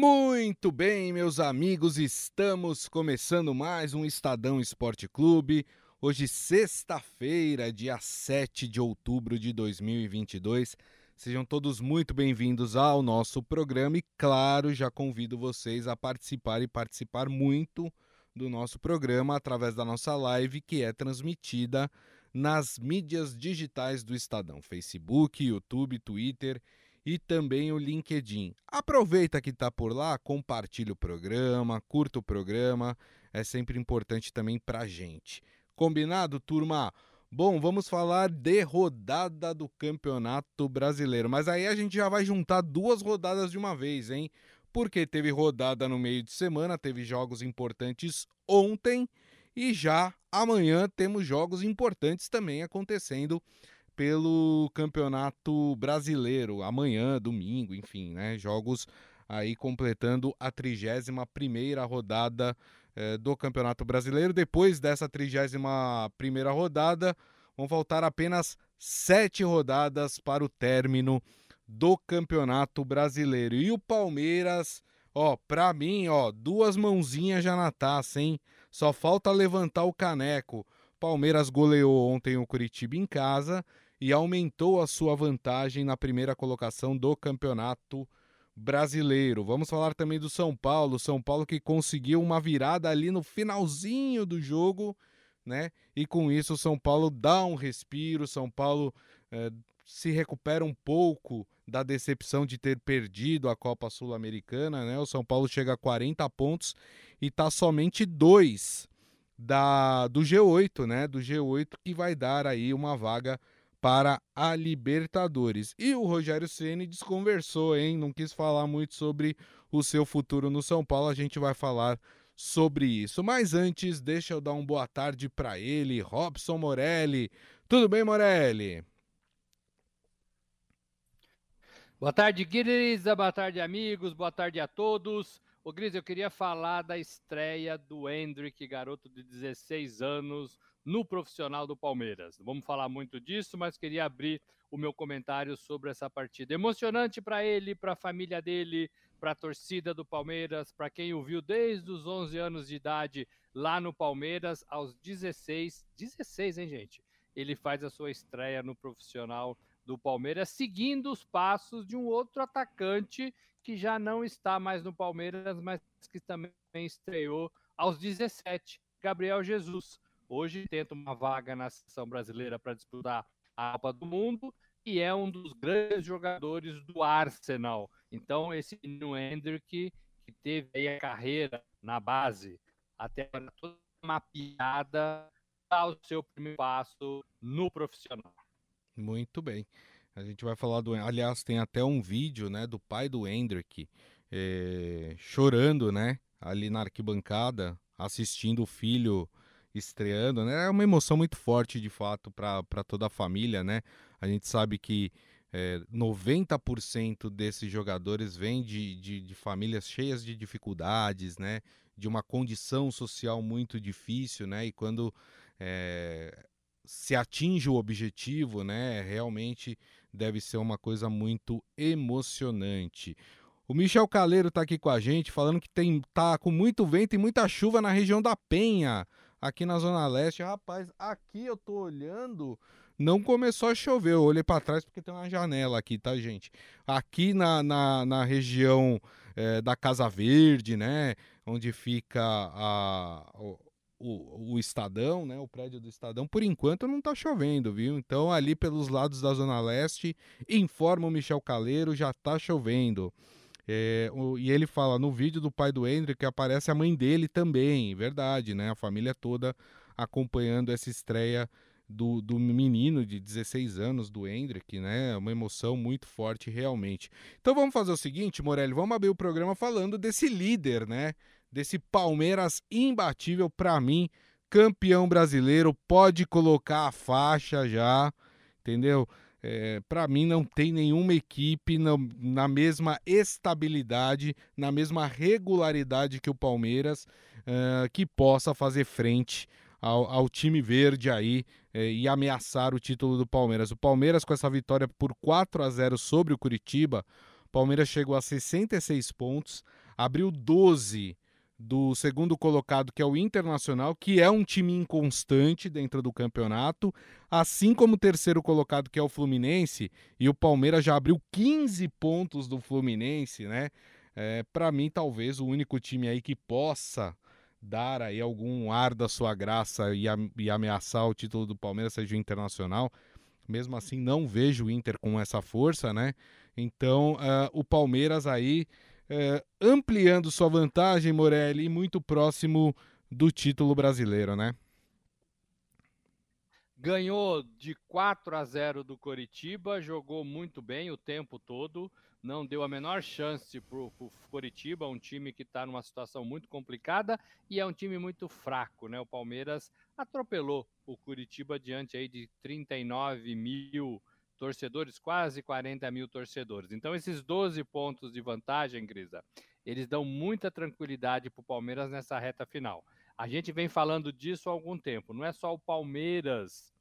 Muito bem, meus amigos, estamos começando mais um Estadão Esporte Clube. Hoje, sexta-feira, dia 7 de outubro de 2022. Sejam todos muito bem-vindos ao nosso programa e, claro, já convido vocês a participar e participar muito do nosso programa através da nossa live que é transmitida nas mídias digitais do Estadão: Facebook, YouTube, Twitter e também o LinkedIn. Aproveita que está por lá, compartilhe o programa, curta o programa, é sempre importante também para gente. Combinado, turma? Bom, vamos falar de rodada do Campeonato Brasileiro, mas aí a gente já vai juntar duas rodadas de uma vez, hein? Porque teve rodada no meio de semana, teve jogos importantes ontem e já amanhã temos jogos importantes também acontecendo pelo Campeonato Brasileiro, amanhã, domingo, enfim, né? Jogos aí completando a 31 rodada eh, do Campeonato Brasileiro. Depois dessa 31 rodada, vão faltar apenas sete rodadas para o término do Campeonato Brasileiro. E o Palmeiras, ó, pra mim, ó, duas mãozinhas já na taça, hein? Só falta levantar o caneco. Palmeiras goleou ontem o Curitiba em casa e aumentou a sua vantagem na primeira colocação do Campeonato Brasileiro. Vamos falar também do São Paulo, São Paulo que conseguiu uma virada ali no finalzinho do jogo, né? E com isso o São Paulo dá um respiro, São Paulo eh, se recupera um pouco da decepção de ter perdido a Copa Sul-Americana, né? O São Paulo chega a 40 pontos e está somente dois da do G8, né? Do G8 que vai dar aí uma vaga para a Libertadores. E o Rogério Ceni desconversou, hein? Não quis falar muito sobre o seu futuro no São Paulo. A gente vai falar sobre isso. Mas antes, deixa eu dar uma boa tarde para ele, Robson Morelli. Tudo bem, Morelli? Boa tarde, Grisa. Boa tarde, amigos. Boa tarde a todos. Ô, Gris, eu queria falar da estreia do Hendrick, garoto de 16 anos, no profissional do Palmeiras. Vamos falar muito disso, mas queria abrir o meu comentário sobre essa partida. Emocionante para ele, para a família dele, para a torcida do Palmeiras, para quem o viu desde os 11 anos de idade lá no Palmeiras, aos 16, 16, hein, gente? Ele faz a sua estreia no profissional do Palmeiras, seguindo os passos de um outro atacante que já não está mais no Palmeiras, mas que também estreou aos 17, Gabriel Jesus. Hoje tenta uma vaga na seleção brasileira para disputar a Copa do Mundo e é um dos grandes jogadores do Arsenal. Então, esse menino Hendrick, que teve aí a carreira na base, até agora toda mapeada, dá o seu primeiro passo no profissional. Muito bem. A gente vai falar do. Aliás, tem até um vídeo né, do pai do Hendrick é, chorando, né? Ali na arquibancada, assistindo o filho estreando, né? É uma emoção muito forte, de fato, para toda a família, né? A gente sabe que é, 90% desses jogadores vêm de, de, de, famílias cheias de dificuldades, né? De uma condição social muito difícil, né? E quando é, se atinge o objetivo, né? Realmente deve ser uma coisa muito emocionante. O Michel Caleiro está aqui com a gente, falando que tem tá com muito vento e muita chuva na região da Penha aqui na Zona Leste. Rapaz, aqui eu tô olhando, não começou a chover. Eu olhei para trás porque tem uma janela aqui, tá, gente? Aqui na, na, na região é, da Casa Verde, né? Onde fica a, o, o, Estadão, né? O prédio do Estadão, por enquanto não tá chovendo, viu? Então, ali pelos lados da Zona Leste, informa o Michel Caleiro, já tá chovendo. É, o, e ele fala no vídeo do pai do Hendrick que aparece a mãe dele também, verdade, né? A família toda acompanhando essa estreia do, do menino de 16 anos, do Hendrick, né? Uma emoção muito forte, realmente. Então vamos fazer o seguinte, Morelli, vamos abrir o programa falando desse líder, né? Desse Palmeiras imbatível, para mim, campeão brasileiro, pode colocar a faixa já, entendeu? É, para mim não tem nenhuma equipe na, na, mesma estabilidade, na mesma regularidade que o Palmeiras uh, que possa fazer frente ao, ao time verde aí uh, e ameaçar o título do Palmeiras. O Palmeiras com essa vitória por 4 a 0 sobre o Curitiba, Palmeiras chegou a 66 pontos, abriu 12 do segundo colocado, que é o Internacional, que é um time inconstante dentro do campeonato, assim como o terceiro colocado, que é o Fluminense, e o Palmeiras já abriu 15 pontos do Fluminense, né? É, Para mim, talvez o único time aí que possa dar aí algum ar da sua graça e, e ameaçar o título do Palmeiras seja o Internacional. Mesmo assim, não vejo o Inter com essa força, né? Então, uh, o Palmeiras aí é, ampliando sua vantagem, Morelli, e muito próximo do título brasileiro, né? Ganhou de 4 a 0 do Coritiba, jogou muito bem o tempo todo, não deu a menor chance para o Coritiba, um time que está numa situação muito complicada e é um time muito fraco, né? O Palmeiras atropelou o Curitiba diante aí de 39 mil torcedores, quase 40 mil torcedores. Então, esses 12 pontos de vantagem, Grisa, eles dão muita tranquilidade para o Palmeiras nessa reta final. A gente vem falando disso há algum tempo. Não é só o Palmeiras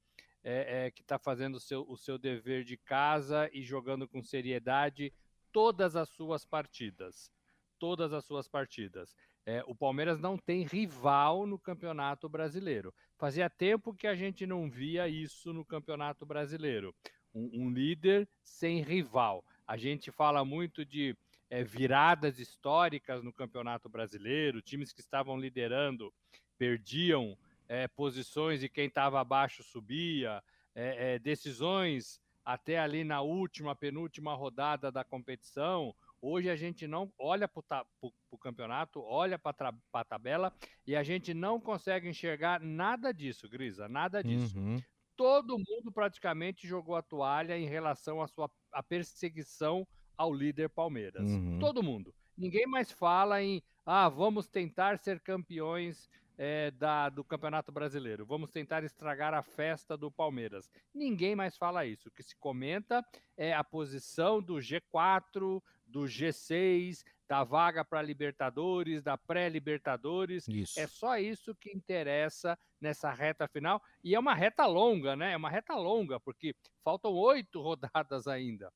é, é, que está fazendo o seu, o seu dever de casa e jogando com seriedade todas as suas partidas. Todas as suas partidas. É, o Palmeiras não tem rival no Campeonato Brasileiro. Fazia tempo que a gente não via isso no Campeonato Brasileiro um, um líder sem rival. A gente fala muito de é, viradas históricas no Campeonato Brasileiro, times que estavam liderando perdiam é, posições e quem estava abaixo subia, é, decisões até ali na última, penúltima rodada da competição. Hoje a gente não olha para o campeonato, olha para a tabela e a gente não consegue enxergar nada disso, Grisa, nada disso. Uhum todo mundo praticamente jogou a toalha em relação à sua à perseguição ao líder Palmeiras. Uhum. Todo mundo. Ninguém mais fala em ah, vamos tentar ser campeões é, da, do Campeonato Brasileiro. Vamos tentar estragar a festa do Palmeiras. Ninguém mais fala isso. O que se comenta é a posição do G4, do G6, da vaga para Libertadores, da pré-Libertadores. É só isso que interessa nessa reta final. E é uma reta longa, né? É uma reta longa, porque faltam oito rodadas ainda.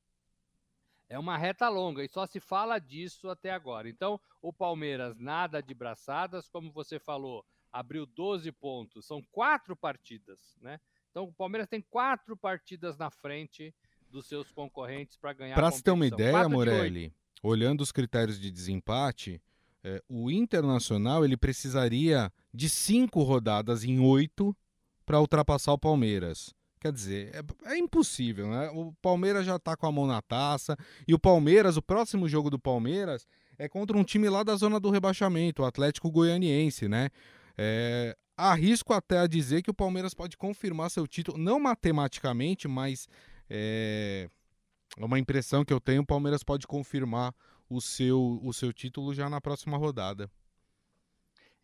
É uma reta longa e só se fala disso até agora. Então, o Palmeiras nada de braçadas, como você falou, abriu 12 pontos. São quatro partidas, né? Então, o Palmeiras tem quatro partidas na frente dos seus concorrentes para ganhar Para se ter uma ideia, Morelli, olhando os critérios de desempate, é, o Internacional ele precisaria de cinco rodadas em oito para ultrapassar o Palmeiras. Quer dizer, é, é, impossível, né? O Palmeiras já está com a mão na taça. E o Palmeiras, o próximo jogo do Palmeiras é contra um time lá da zona do rebaixamento, o Atlético Goianiense, né? É, arrisco até a dizer que o Palmeiras pode confirmar seu título, não matematicamente, mas é, é uma impressão que eu tenho, o Palmeiras pode confirmar o seu, o seu título já na próxima rodada.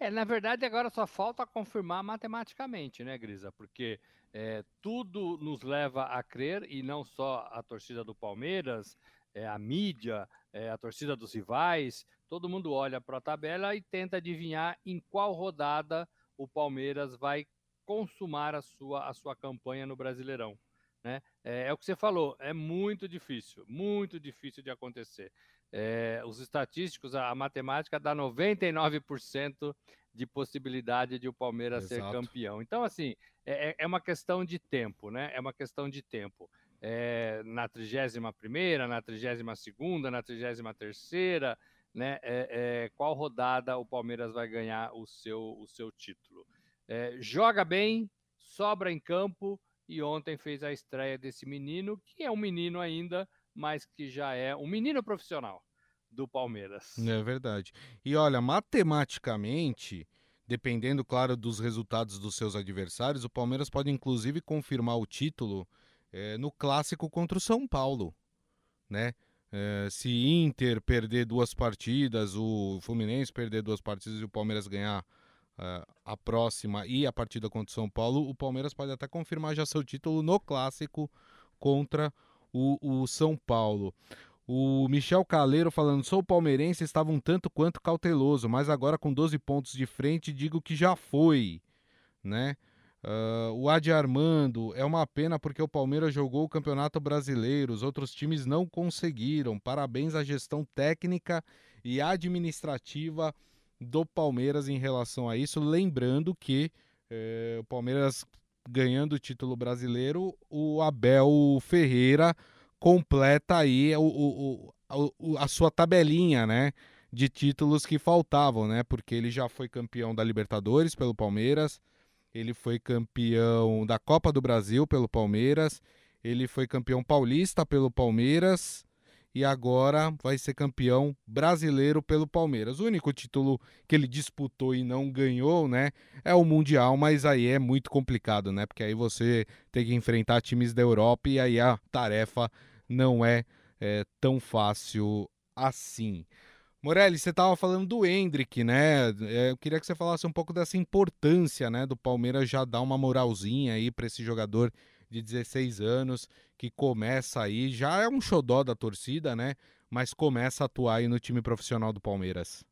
É, na verdade, agora só falta confirmar matematicamente, né, Grisa? Porque é, tudo nos leva a crer, e não só a torcida do Palmeiras, é, a mídia, é, a torcida dos rivais, todo mundo olha para a tabela e tenta adivinhar em qual rodada o Palmeiras vai consumar a sua, a sua campanha no Brasileirão. Né? É, é, o que você falou, é muito difícil, muito difícil de acontecer. É, os estatísticos, a, a, matemática dá 99% de possibilidade de o Palmeiras Exato. ser campeão. Então, assim, é, é, é uma questão de tempo, né? É uma questão de tempo. É, na 31ª, na 32ª, na 33ª, né? Qual rodada o Palmeiras vai ganhar o seu, o seu título? joga bem, sobra em campo, e ontem fez a estreia desse menino, que é um menino ainda, mas que já é um menino profissional do Palmeiras. É verdade. E olha, matematicamente, dependendo, claro, dos resultados dos seus adversários, o Palmeiras pode inclusive confirmar o título é, no clássico contra o São Paulo, né? É, se Inter perder duas partidas, o Fluminense perder duas partidas e o Palmeiras ganhar a próxima e a partida contra o São Paulo, o Palmeiras pode até confirmar já seu título no clássico contra o, o São Paulo. O Michel Caleiro falando, sou palmeirense, estava um tanto quanto cauteloso, mas agora com 12 pontos de frente, digo que já foi, né? Uh, o Adi Armando, é uma pena porque o Palmeiras jogou o Campeonato Brasileiro, os outros times não conseguiram. Parabéns à gestão técnica e administrativa do Palmeiras em relação a isso. Lembrando que é, o Palmeiras ganhando o título brasileiro, o Abel Ferreira completa aí o, o, o, a sua tabelinha, né? De títulos que faltavam, né? Porque ele já foi campeão da Libertadores pelo Palmeiras, ele foi campeão da Copa do Brasil pelo Palmeiras, ele foi campeão paulista pelo Palmeiras e agora vai ser campeão brasileiro pelo Palmeiras. O único título que ele disputou e não ganhou, né, é o Mundial, mas aí é muito complicado, né? Porque aí você tem que enfrentar times da Europa e aí a tarefa não é, é tão fácil assim. Morelli, você estava falando do Hendrick, né? É, eu queria que você falasse um pouco dessa importância, né, do Palmeiras já dar uma moralzinha aí para esse jogador de 16 anos, que começa aí, já é um xodó da torcida, né? Mas começa a atuar aí no time profissional do Palmeiras.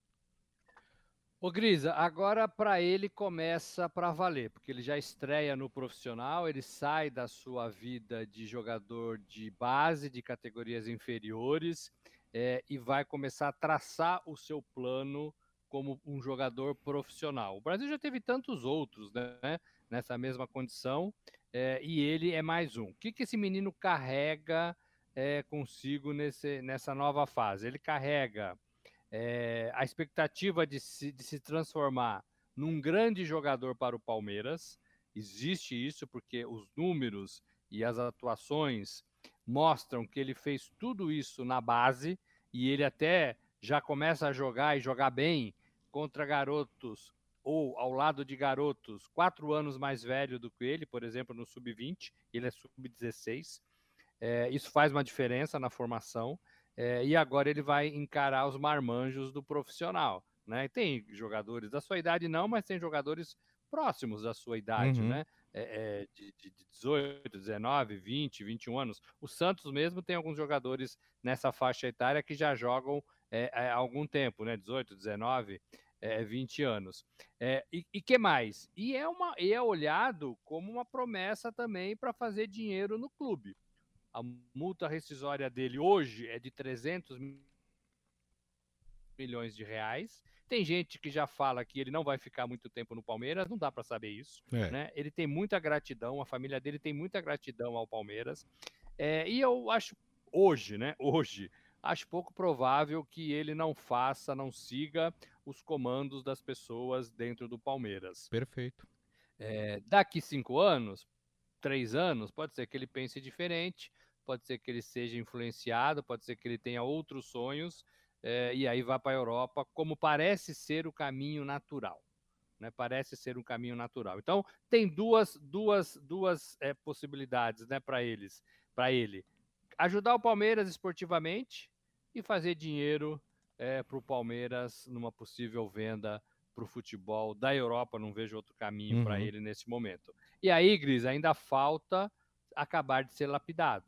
Ô Grisa, agora para ele começa para valer, porque ele já estreia no profissional, ele sai da sua vida de jogador de base, de categorias inferiores, é, e vai começar a traçar o seu plano como um jogador profissional. O Brasil já teve tantos outros, né? Nessa mesma condição, é, e ele é mais um. O que, que esse menino carrega é, consigo nesse, nessa nova fase? Ele carrega é, a expectativa de se, de se transformar num grande jogador para o Palmeiras. Existe isso porque os números e as atuações mostram que ele fez tudo isso na base e ele até já começa a jogar e jogar bem contra garotos ou ao lado de garotos quatro anos mais velho do que ele, por exemplo, no sub-20, ele é sub-16. É, isso faz uma diferença na formação. É, e agora ele vai encarar os marmanjos do profissional. Né? Tem jogadores da sua idade, não, mas tem jogadores próximos da sua idade, uhum. né? É, é de, de 18, 19, 20, 21 anos. O Santos mesmo tem alguns jogadores nessa faixa etária que já jogam é, há algum tempo, né? 18, 19 é, 20 anos. É, e, e que mais? E é, uma, e é olhado como uma promessa também para fazer dinheiro no clube. A multa rescisória dele hoje é de 300 milhões de reais. Tem gente que já fala que ele não vai ficar muito tempo no Palmeiras, não dá para saber isso. É. Né? Ele tem muita gratidão, a família dele tem muita gratidão ao Palmeiras. É, e eu acho hoje, né? Hoje, acho pouco provável que ele não faça, não siga os comandos das pessoas dentro do Palmeiras. Perfeito. É, daqui cinco anos, três anos, pode ser que ele pense diferente, pode ser que ele seja influenciado, pode ser que ele tenha outros sonhos é, e aí vá para a Europa, como parece ser o caminho natural. Né, parece ser um caminho natural. Então tem duas, duas, duas é, possibilidades, né, para eles, para ele ajudar o Palmeiras esportivamente e fazer dinheiro é, para o Palmeiras numa possível venda para o futebol da Europa. Não vejo outro caminho uhum. para ele nesse momento. E aí, Gris, ainda falta acabar de ser lapidado.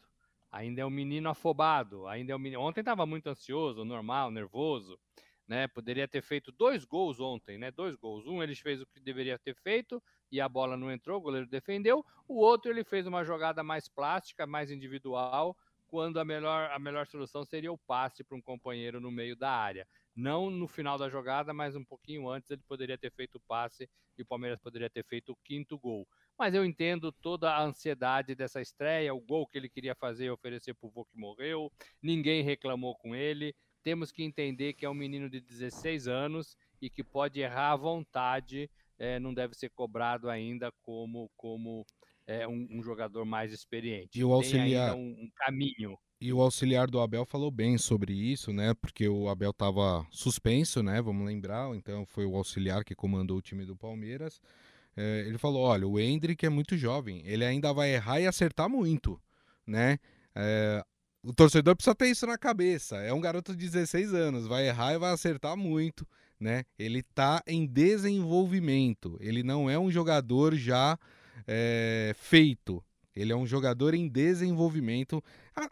Ainda é um menino afobado. Ainda é um menino... Ontem estava muito ansioso, normal, nervoso. Né, poderia ter feito dois gols ontem, né? Dois gols. Um ele fez o que deveria ter feito e a bola não entrou, o goleiro defendeu. O outro ele fez uma jogada mais plástica, mais individual, quando a melhor, a melhor solução seria o passe para um companheiro no meio da área. Não no final da jogada, mas um pouquinho antes ele poderia ter feito o passe e o Palmeiras poderia ter feito o quinto gol. Mas eu entendo toda a ansiedade dessa estreia, o gol que ele queria fazer e oferecer para o vô que morreu, ninguém reclamou com ele. Temos que entender que é um menino de 16 anos e que pode errar à vontade, é, não deve ser cobrado ainda como, como é, um, um, jogador mais experiente. E o auxiliar. Um, um, caminho. E o auxiliar do Abel falou bem sobre isso, né? Porque o Abel estava suspenso, né? Vamos lembrar. Então foi o auxiliar que comandou o time do Palmeiras. É, ele falou: olha, o Hendrick é muito jovem, ele ainda vai errar e acertar muito, né? É, o torcedor precisa ter isso na cabeça. É um garoto de 16 anos, vai errar e vai acertar muito, né? Ele está em desenvolvimento. Ele não é um jogador já é, feito. Ele é um jogador em desenvolvimento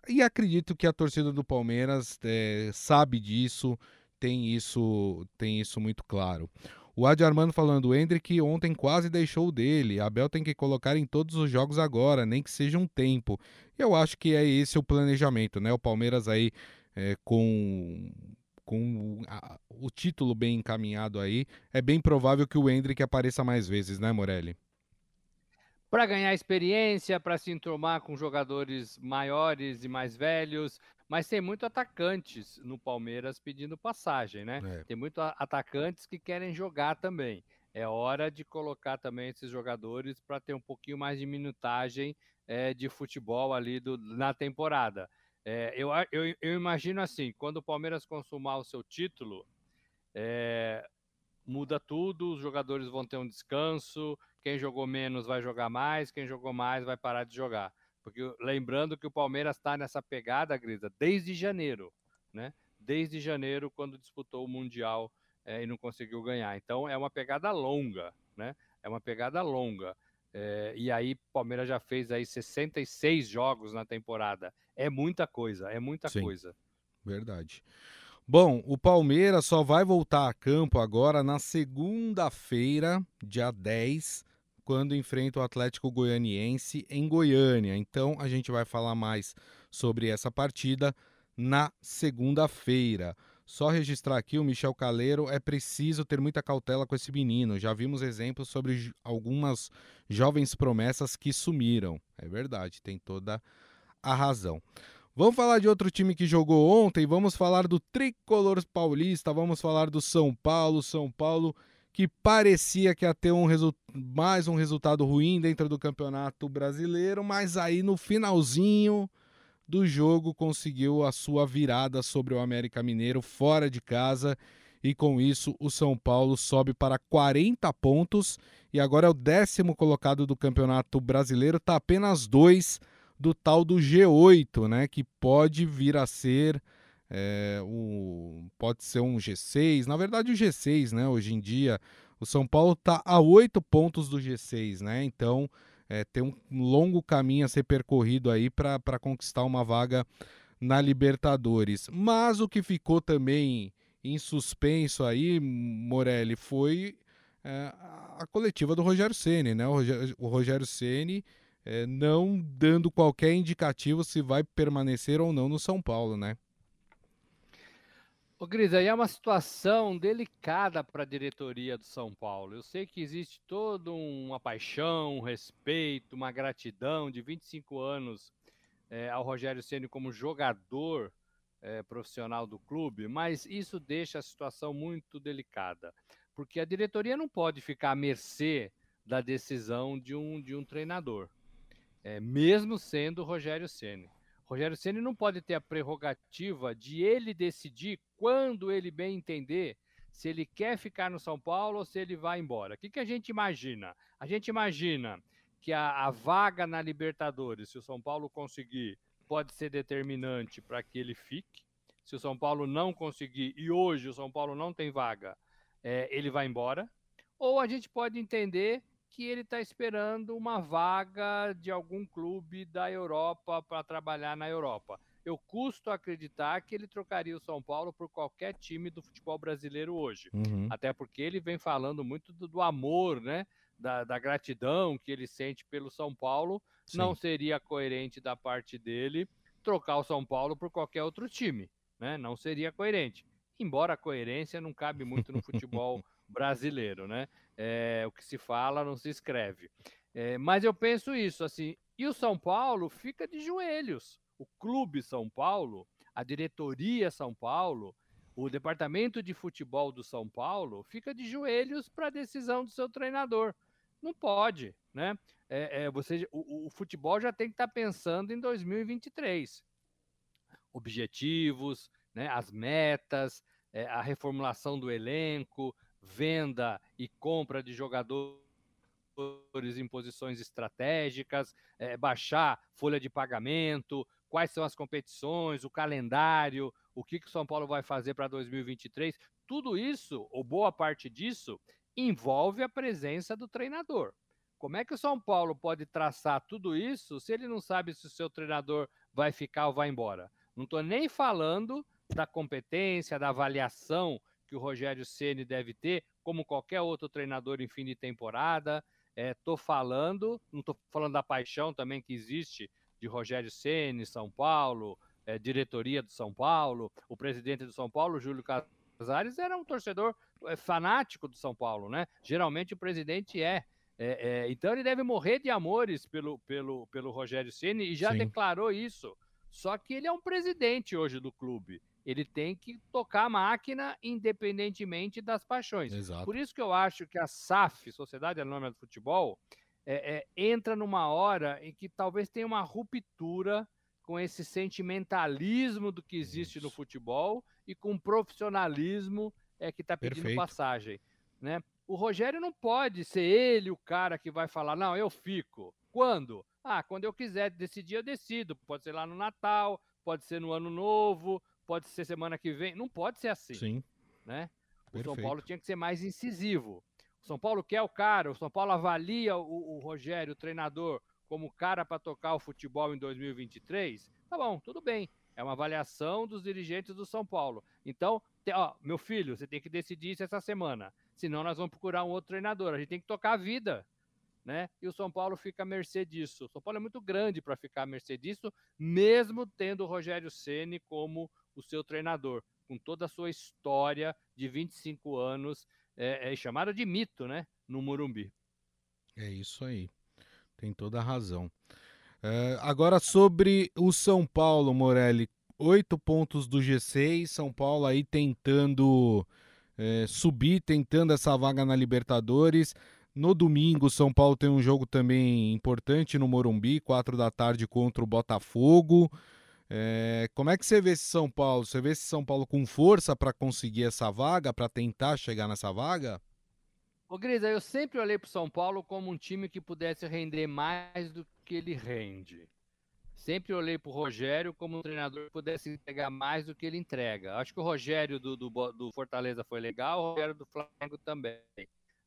e acredito que a torcida do Palmeiras é, sabe disso, tem isso, tem isso muito claro. O Adi Armando falando, o Hendrick ontem quase deixou dele. Abel tem que colocar em todos os jogos agora, nem que seja um tempo. Eu acho que é esse o planejamento, né? O Palmeiras aí é, com com a, o título bem encaminhado aí, é bem provável que o Hendrick apareça mais vezes, né, Morelli? Para ganhar experiência, para se enturmar com jogadores maiores e mais velhos, mas tem muito atacantes no Palmeiras pedindo passagem, né? É. Tem muito atacantes que querem jogar também. É hora de colocar também esses jogadores para ter um pouquinho mais de minutagem é, de futebol ali do, na temporada. É, eu, eu, eu, imagino assim, quando o Palmeiras consumar o seu título, é, muda tudo, os jogadores vão ter um descanso, quem jogou menos vai jogar mais, quem jogou mais vai parar de jogar. Porque lembrando que o Palmeiras está nessa pegada, Grisa, desde janeiro, né? Desde janeiro, quando disputou o Mundial é, e não conseguiu ganhar. Então é uma pegada longa, né? É uma pegada longa. É, e aí, o Palmeiras já fez aí 66 jogos na temporada. É muita coisa, é muita Sim, coisa. Verdade. Bom, o Palmeiras só vai voltar a campo agora na segunda-feira, dia 10, quando enfrenta o Atlético Goianiense em Goiânia. Então a gente vai falar mais sobre essa partida na segunda-feira. Só registrar aqui o Michel Caleiro, é preciso ter muita cautela com esse menino. Já vimos exemplos sobre algumas jovens promessas que sumiram. É verdade, tem toda a razão. Vamos falar de outro time que jogou ontem, vamos falar do Tricolor Paulista, vamos falar do São Paulo, São Paulo que parecia que ia ter um mais um resultado ruim dentro do Campeonato Brasileiro, mas aí no finalzinho do jogo conseguiu a sua virada sobre o América Mineiro fora de casa e com isso o São Paulo sobe para 40 pontos e agora é o décimo colocado do Campeonato Brasileiro, está apenas dois do tal do G8, né, que pode vir a ser é, o, pode ser um G6, na verdade o G6, né, hoje em dia o São Paulo está a oito pontos do G6, né, então é, tem um longo caminho a ser percorrido aí para conquistar uma vaga na Libertadores. Mas o que ficou também em suspenso aí, Morelli, foi é, a coletiva do Rogério Ceni, né? O Rogério, Ceni é, não dando qualquer indicativo se vai permanecer ou não no São Paulo, né? Ô, Gris, aí é uma situação delicada para a diretoria do São Paulo. Eu sei que existe toda uma paixão, um respeito, uma gratidão de 25 anos é, ao Rogério Ceni como jogador é, profissional do clube, mas isso deixa a situação muito delicada, porque a diretoria não pode ficar à mercê da decisão de um, de um treinador, é, mesmo sendo o Rogério Ceni. Rogério Ceni não pode ter a prerrogativa de ele decidir quando ele bem entender se ele quer ficar no São Paulo ou se ele vai embora. O que, que a gente imagina? A gente imagina que a, a vaga na Libertadores, se o São Paulo conseguir, pode ser determinante para que ele fique. Se o São Paulo não conseguir, e hoje o São Paulo não tem vaga, é, ele vai embora. Ou a gente pode entender que ele está esperando uma vaga de algum clube da Europa para trabalhar na Europa. Eu custo acreditar que ele trocaria o São Paulo por qualquer time do futebol brasileiro hoje. Uhum. Até porque ele vem falando muito do, do amor, né? Da, da, gratidão que ele sente pelo São Paulo. Sim. Não seria coerente da parte dele trocar o São Paulo por qualquer outro time. Né? Não seria coerente. Embora a coerência não cabe muito no futebol brasileiro, né? É, o que se fala não se escreve. É, mas eu penso isso, assim, e o São Paulo fica de joelhos. O clube São Paulo, a diretoria São Paulo, o departamento de futebol do São Paulo fica de joelhos para a decisão do seu treinador. Não pode, né? É, é, você, o, o, futebol já tem que estar tá pensando em 2023. Objetivos, né, as metas, é, a reformulação do elenco, venda e compra de jogadores em posições estratégicas, é, baixar folha de pagamento, quais são as competições, o calendário, o que, que o São Paulo vai fazer para 2023. Tudo isso, ou boa parte disso, envolve a presença do treinador. Como é que o São Paulo pode traçar tudo isso se ele não sabe se o seu treinador vai ficar ou vai embora? Não estou nem falando da competência, da avaliação que o Rogério Ceni deve ter, como qualquer outro treinador em fim de temporada. Estou é, falando, não estou falando da paixão também que existe de Rogério Ceni, São Paulo, é, diretoria do São Paulo, o presidente do São Paulo, Júlio Casares, era um torcedor é, fanático do São Paulo, né? Geralmente o presidente é. é, é então ele deve morrer de amores pelo, pelo, pelo Rogério Ceni e já Sim. declarou isso. Só que ele é um presidente hoje do clube. Ele tem que tocar a máquina independentemente das paixões. Exato. Por isso que eu acho que a SAF, Sociedade Anônima do Futebol, é, é, entra numa hora em que talvez tenha uma ruptura com esse sentimentalismo do que existe Isso. no futebol e com o profissionalismo é, que está pedindo Perfeito. passagem. Né? O Rogério não pode ser ele o cara que vai falar, não, eu fico. Quando? Ah, quando eu quiser decidir, eu decido. Pode ser lá no Natal, pode ser no Ano Novo, pode ser semana que vem. Não pode ser assim. Sim. Né? O Perfeito. São Paulo tinha que ser mais incisivo. O São Paulo quer o cara, o São Paulo avalia o, o Rogério, o treinador, como cara para tocar o futebol em 2023, tá bom, tudo bem. É uma avaliação dos dirigentes do São Paulo. Então, ó, meu filho, você tem que decidir isso essa semana. Senão nós vamos procurar um outro treinador. A gente tem que tocar a vida. Né? E o São Paulo fica à mercê disso. O São Paulo é muito grande para ficar à mercê disso, mesmo tendo o Rogério Ceni como o seu treinador, com toda a sua história de 25 anos, é, é chamada de mito, né? No Morumbi. É isso aí. Tem toda a razão. É, agora sobre o São Paulo, Morelli. Oito pontos do G6, São Paulo aí tentando é, subir, tentando essa vaga na Libertadores. No domingo, São Paulo tem um jogo também importante no Morumbi, quatro da tarde contra o Botafogo. É, como é que você vê esse São Paulo? Você vê esse São Paulo com força para conseguir essa vaga, para tentar chegar nessa vaga? Ô, Grisa, eu sempre olhei para o São Paulo como um time que pudesse render mais do que ele rende. Sempre olhei para o Rogério como um treinador que pudesse entregar mais do que ele entrega. Acho que o Rogério do, do, do Fortaleza foi legal, o Rogério do Flamengo também.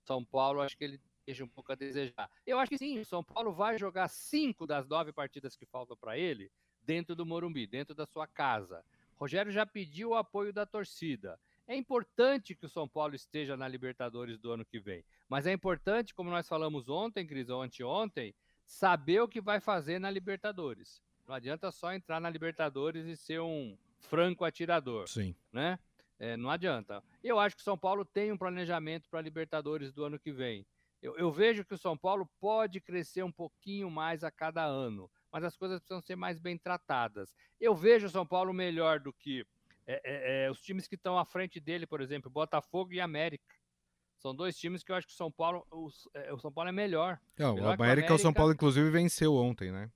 São Paulo, acho que ele deixa um pouco a desejar. Eu acho que sim, o São Paulo vai jogar cinco das nove partidas que faltam para ele dentro do Morumbi, dentro da sua casa. Rogério já pediu o apoio da torcida. É importante que o São Paulo esteja na Libertadores do ano que vem. Mas é importante, como nós falamos ontem, Cris, ou anteontem, saber o que vai fazer na Libertadores. Não adianta só entrar na Libertadores e ser um franco atirador. Sim. Né? É, não adianta. Eu acho que o São Paulo tem um planejamento para a Libertadores do ano que vem. Eu, eu, vejo que o São Paulo pode crescer um pouquinho mais a cada ano, mas as coisas precisam ser mais bem tratadas. Eu vejo o São Paulo melhor do que é, é, é, os times que estão à frente dele, por exemplo, Botafogo e América. São dois times que eu acho que o São Paulo, o, é, o São Paulo é melhor. Não, melhor o América, América, o São Paulo, inclusive, venceu ontem, né?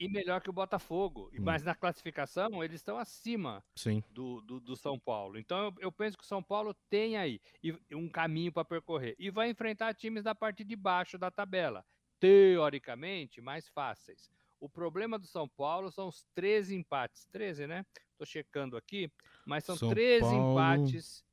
E melhor que o Botafogo. Hum. Mas na classificação, eles estão acima do, do, do, São Paulo. Então eu, eu, penso que o São Paulo tem aí um caminho para percorrer. E vai enfrentar times da parte de baixo da tabela. Teoricamente, mais fáceis. O problema do São Paulo são os 13 empates. 13, né? Tô checando aqui, mas são, são 13 Paulo... empates.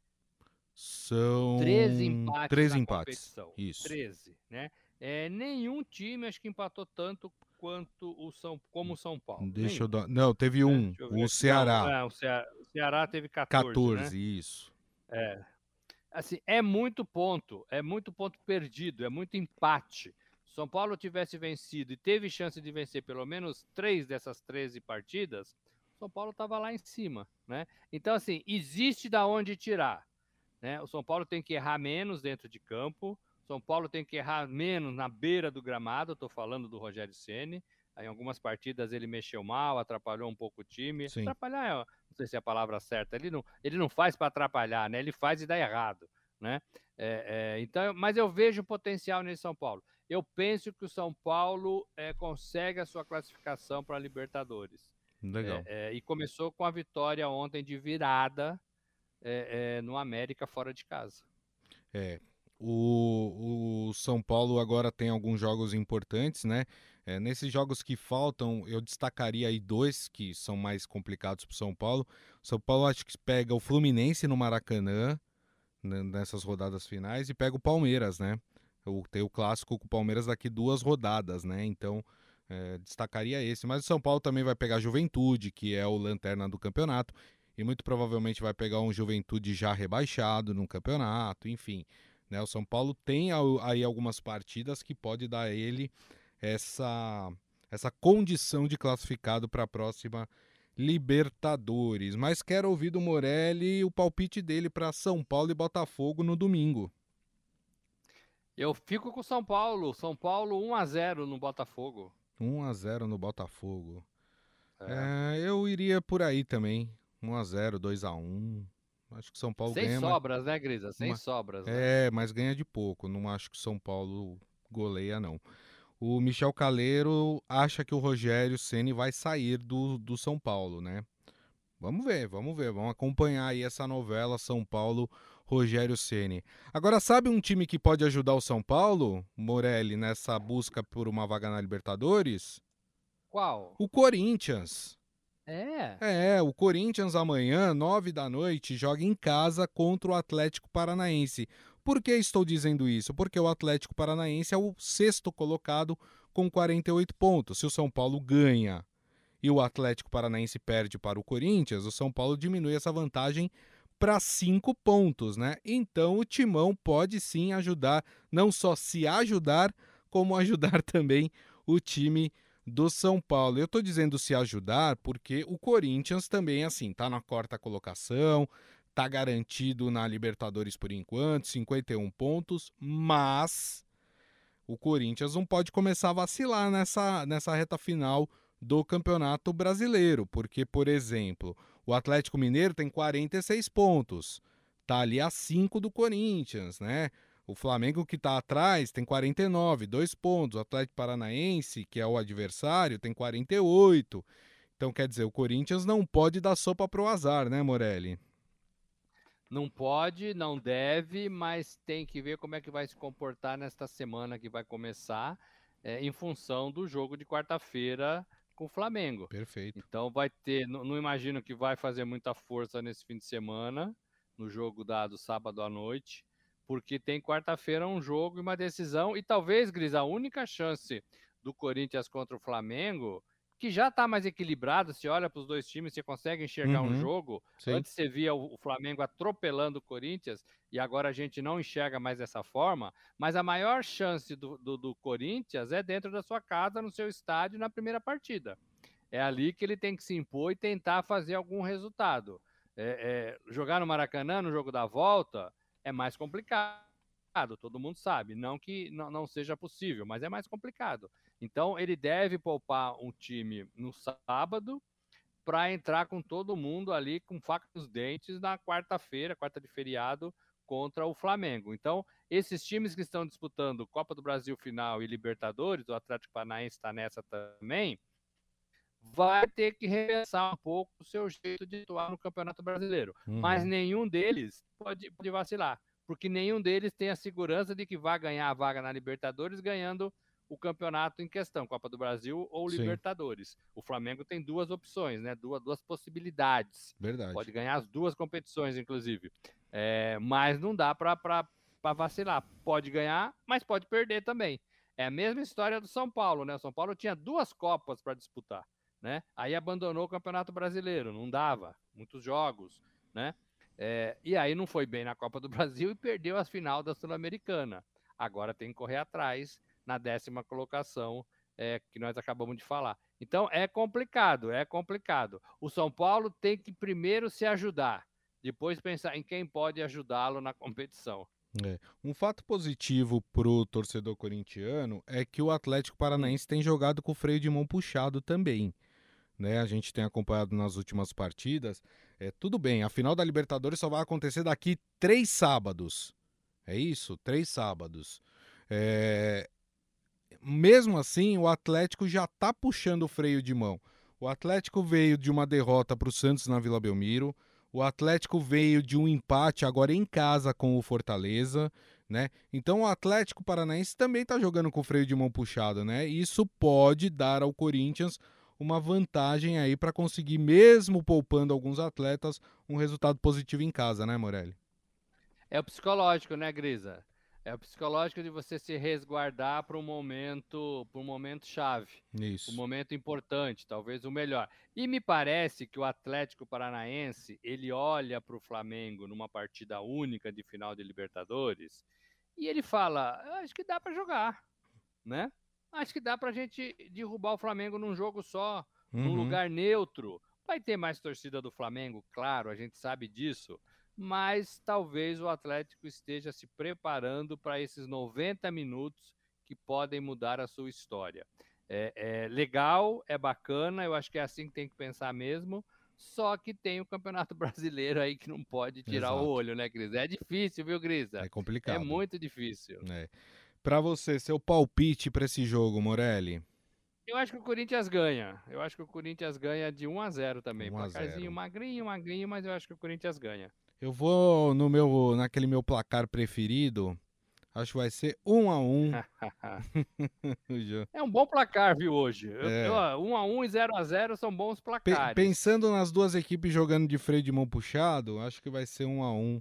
São 13 empates 13 empates. Competição. Isso. 13, né? É, nenhum time acho que empatou tanto quanto o São como o São Paulo. Deixa nenhum. eu dar. Não, teve é, um, é, o Ceará. Não, não, o Ceará. O Ceará teve 14, 14, né? isso. É. Assim, é muito ponto, é muito ponto perdido, é muito empate. São Paulo tivesse vencido e teve chance de vencer pelo menos três dessas 13 partidas, São Paulo estava lá em cima, né? Então, assim, existe da onde tirar. Né? O São Paulo tem que errar menos dentro de campo, São Paulo tem que errar menos na beira do gramado, estou falando do Rogério Ceni. Em algumas partidas ele mexeu mal, atrapalhou um pouco o time. Sim. Atrapalhar, não sei se é a palavra certa. Ele não, ele não faz para atrapalhar, né? Ele faz e dá errado, né? É, é, então, mas eu vejo potencial nesse São Paulo. Eu penso que o São Paulo é, consegue a sua classificação para a Libertadores. Legal. É, e começou com a vitória ontem de virada no América fora de casa. É. O, o São Paulo agora tem alguns jogos importantes, né? É, nesses jogos que faltam, eu destacaria aí dois que são mais complicados para o São Paulo. O São Paulo acho que pega o Fluminense no Maracanã né, nessas rodadas finais e pega o Palmeiras, né? Tem o clássico com o Palmeiras daqui duas rodadas, né? Então, é, destacaria esse. Mas o São Paulo também vai pegar a Juventude, que é o lanterna do campeonato, e muito provavelmente vai pegar um Juventude já rebaixado no campeonato, enfim. Né? O São Paulo tem aí algumas partidas que pode dar a ele essa, essa condição de classificado para a próxima Libertadores. Mas quero ouvir do Morelli o palpite dele para São Paulo e Botafogo no domingo. Eu fico com São Paulo. São Paulo 1 a 0 no Botafogo. 1 a 0 no Botafogo. É. É, eu iria por aí também. 1 a 0, 2 a 1. Acho que São Paulo Sem ganha. Sem sobras, mas... né, Grisa? Sem Uma... sobras. Né? É, mas ganha de pouco. Não acho que São Paulo goleia, não. O Michel Caleiro acha que o Rogério Ceni vai sair do, do São Paulo, né? Vamos ver, vamos ver, vamos acompanhar aí essa novela São Paulo Rogério Ceni. Agora sabe um time que pode ajudar o São Paulo, Morelli, nessa busca por uma vaga na Libertadores? Qual? O Corinthians. É. É, o Corinthians amanhã, nove da noite, joga em casa contra o Atlético Paranaense. Por que estou dizendo isso? Porque o Atlético Paranaense é o sexto colocado com 48 pontos. Se o São Paulo ganha e o Atlético Paranaense perde para o Corinthians, o São Paulo diminui essa vantagem para cinco pontos, né? Então o Timão pode sim ajudar, não só se ajudar, como ajudar também o time do São Paulo. Eu estou dizendo se ajudar porque o Corinthians também, assim, está na quarta colocação, está garantido na Libertadores por enquanto, 51 pontos, mas o Corinthians não pode começar a vacilar nessa, nessa reta final do Campeonato Brasileiro, porque, por exemplo, o Atlético Mineiro tem 46 pontos, tá ali a 5 do Corinthians, né? O Flamengo que está atrás tem 49, dois pontos. O Atlético Paranaense, que é o adversário, tem 48. Então, quer dizer, o Corinthians não pode dar sopa pro azar, né, Morelli? Não pode, não deve, mas tem que ver como é que vai se comportar nesta semana que vai começar, é, em função do jogo de quarta-feira com o Flamengo. Perfeito. Então vai ter, não, não, imagino que vai fazer muita força nesse fim de semana, no jogo dado sábado à noite porque tem quarta-feira um jogo e uma decisão, e talvez, Gris, a única chance do Corinthians contra o Flamengo, que já está mais equilibrado, se olha para os dois times, você consegue enxergar uhum, um jogo. Sim. Antes você via o Flamengo atropelando o Corinthians, e agora a gente não enxerga mais dessa forma, mas a maior chance do, do, do Corinthians é dentro da sua casa, no seu estádio, na primeira partida. É ali que ele tem que se impor e tentar fazer algum resultado. É, é, jogar no Maracanã, no jogo da volta, é mais complicado, todo mundo sabe. Não que não, não seja possível, mas é mais complicado. Então ele deve poupar um time no sábado para entrar com todo mundo ali com faca nos dentes na quarta-feira, quarta de feriado, contra o Flamengo. Então, esses times que estão disputando Copa do Brasil final e Libertadores, o Atlético Paranaense está nessa também, vai ter que repensar um pouco o seu jeito de atuar no Campeonato Brasileiro. Uhum. Mas nenhum deles pode, pode vacilar, porque nenhum deles tem a segurança de que vai ganhar a vaga na Libertadores ganhando o campeonato em questão, Copa do Brasil ou Sim. Libertadores. O Flamengo tem duas opções, né? Duas, duas possibilidades. Verdade. Pode ganhar as duas competições, inclusive. É, mas não dá para vacilar. Pode ganhar, mas pode perder também. É a mesma história do São Paulo, né? O São Paulo tinha duas Copas para disputar né? Aí abandonou o Campeonato Brasileiro, não dava, muitos jogos, né? É, e aí não foi bem na Copa do Brasil e perdeu a final da Sul-Americana. Agora tem que correr atrás na décima colocação é, que nós acabamos de falar. Então é complicado, é complicado. O São Paulo tem que primeiro se ajudar, depois pensar em quem pode ajudá-lo na competição. É. Um fato positivo para o torcedor corintiano é que o Atlético Paranaense tem jogado com o freio de mão puxado também né? A gente tem acompanhado nas últimas partidas. É, tudo bem, a final da Libertadores só vai acontecer daqui três sábados. É isso? Três sábados. É... Mesmo assim, o Atlético já está puxando o freio de mão. O Atlético veio de uma derrota para o Santos na Vila Belmiro. O Atlético veio de um empate agora em casa com o Fortaleza, né? Então o Atlético Paranaense também está jogando com o freio de mão puxado, né? Isso pode dar ao Corinthians uma vantagem aí para conseguir, mesmo poupando alguns atletas, um resultado positivo em casa, né, Morelli? É o psicológico, né, Grisa? É o psicológico de você se resguardar para um momento, para um momento chave, Isso. um momento importante, talvez o melhor. E me parece que o Atlético Paranaense ele olha para o Flamengo numa partida única de final de Libertadores e ele fala: acho que dá para jogar, né? acho que dá para a gente derrubar o Flamengo num jogo só, uhum. num lugar neutro. Vai ter mais torcida do Flamengo, claro, a gente sabe disso, mas talvez o Atlético esteja se preparando para esses 90 minutos que podem mudar a sua história. É, é, legal, é bacana, eu acho que é assim que tem que pensar mesmo. Só que tem o Campeonato Brasileiro aí que não pode tirar Exato. o olho, né, Grisa? É difícil, viu, Grisa? É complicado. É muito difícil. É. Para você, seu palpite para esse jogo, Morelli? Eu acho que o Corinthians ganha. Eu acho que o Corinthians ganha de 1 a 0 também. 1 a Placarzinho magrinho, magrinho, mas eu acho que o Corinthians ganha. Eu vou no meu naquele meu placar preferido, Acho que vai ser um a um. é um bom placar, viu, hoje. É. um a um e 0 a 0 são bons placares. Pensando nas duas equipes jogando de freio de mão puxado, acho que vai ser um a um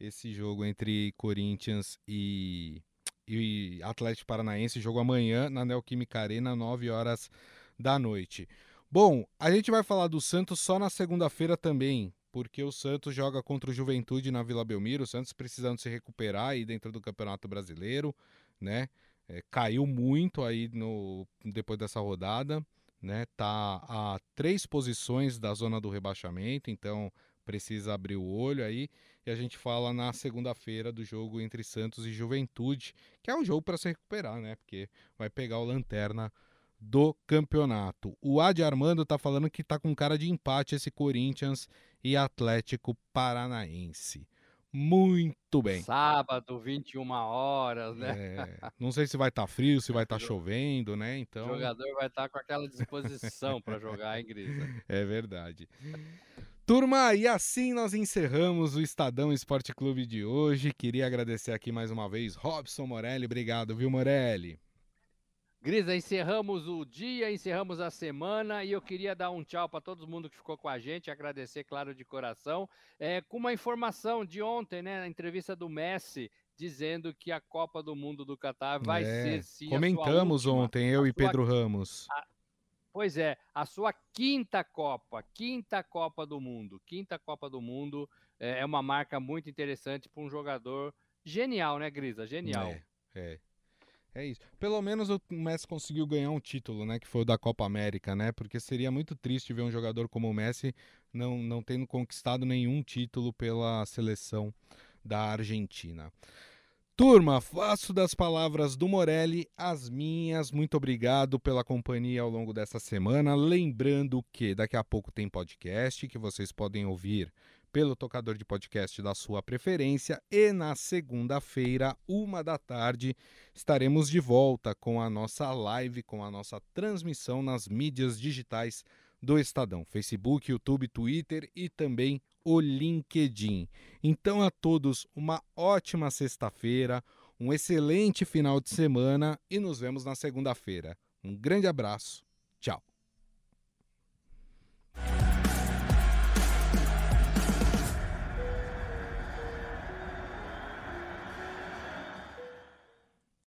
esse jogo entre Corinthians e, e Atlético Paranaense. Jogo amanhã na Neoquímica Arena, 9 horas da noite. Bom, a gente vai falar do Santos só na segunda-feira também, porque o Santos joga contra o Juventude na Vila Belmiro, o Santos precisando se recuperar aí dentro do Campeonato Brasileiro, né? É, caiu muito aí no, depois dessa rodada, né? Tá a três posições da zona do rebaixamento, então precisa abrir o olho aí. E a gente fala na segunda-feira do jogo entre Santos e Juventude, que é um jogo para se recuperar, né? Porque vai pegar o Lanterna do campeonato. O Adi Armando tá falando que tá com cara de empate esse Corinthians e Atlético Paranaense. Muito bem. Sábado, 21 horas, né? É, não sei se vai estar tá frio, se vai estar tá chovendo, né? Então... O jogador vai estar tá com aquela disposição para jogar, hein, Grisa? É verdade. Turma, e assim nós encerramos o Estadão Esporte Clube de hoje. Queria agradecer aqui mais uma vez Robson Morelli. Obrigado, viu, Morelli? Grisa, encerramos o dia, encerramos a semana e eu queria dar um tchau para todo mundo que ficou com a gente, agradecer, claro, de coração, é, com uma informação de ontem, né, na entrevista do Messi, dizendo que a Copa do Mundo do Catar vai é, ser sim. Comentamos última, ontem, eu e Pedro Ramos. A, pois é, a sua quinta Copa, quinta Copa do Mundo, quinta Copa do Mundo é, é uma marca muito interessante para um jogador genial, né, Grisa? Genial. É, é. É isso. Pelo menos o Messi conseguiu ganhar um título, né? Que foi o da Copa América, né? Porque seria muito triste ver um jogador como o Messi não, não tendo conquistado nenhum título pela seleção da Argentina. Turma, faço das palavras do Morelli as minhas. Muito obrigado pela companhia ao longo dessa semana. Lembrando que daqui a pouco tem podcast que vocês podem ouvir pelo tocador de podcast da sua preferência. E na segunda-feira, uma da tarde, estaremos de volta com a nossa live, com a nossa transmissão nas mídias digitais do Estadão: Facebook, YouTube, Twitter e também o LinkedIn. Então, a todos, uma ótima sexta-feira, um excelente final de semana e nos vemos na segunda-feira. Um grande abraço. Tchau.